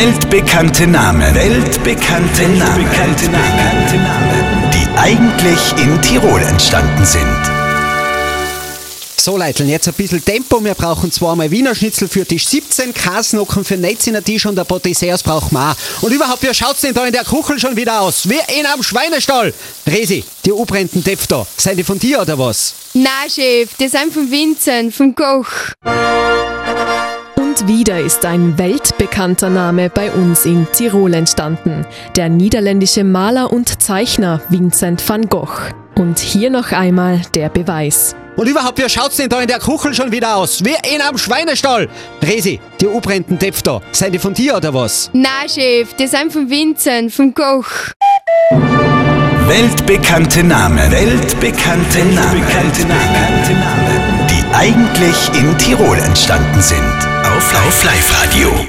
Weltbekannte Namen. Weltbekannte Namen. Weltbekannte Namen. Die eigentlich in Tirol entstanden sind. So Leute, jetzt ein bisschen Tempo. Wir brauchen zweimal Wiener Schnitzel für Tisch 17, Kasnocken für Netziner Tisch und ein paar Desserts brauchen wir auch. Und überhaupt, wie schaut's denn da in der Kuchel schon wieder aus? Wie in einem Schweinestall. Resi, die U-brennten Depf da, seid die von dir oder was? Na, Chef, das sind von Vincent, vom Koch. Wieder ist ein weltbekannter Name bei uns in Tirol entstanden. Der niederländische Maler und Zeichner Vincent van Gogh. Und hier noch einmal der Beweis. Und überhaupt, wie schaut's denn da in der Kuchel schon wieder aus? Wie in einem Schweinestall. Resi, die U-brennten Depf da, seid die von dir oder was? Na, Chef, das sind von Vincent, vom Koch. Weltbekannte Namen. Weltbekannte Namen. Weltbekannte Namen. Die eigentlich in Tirol entstanden sind. Auf Live Radio.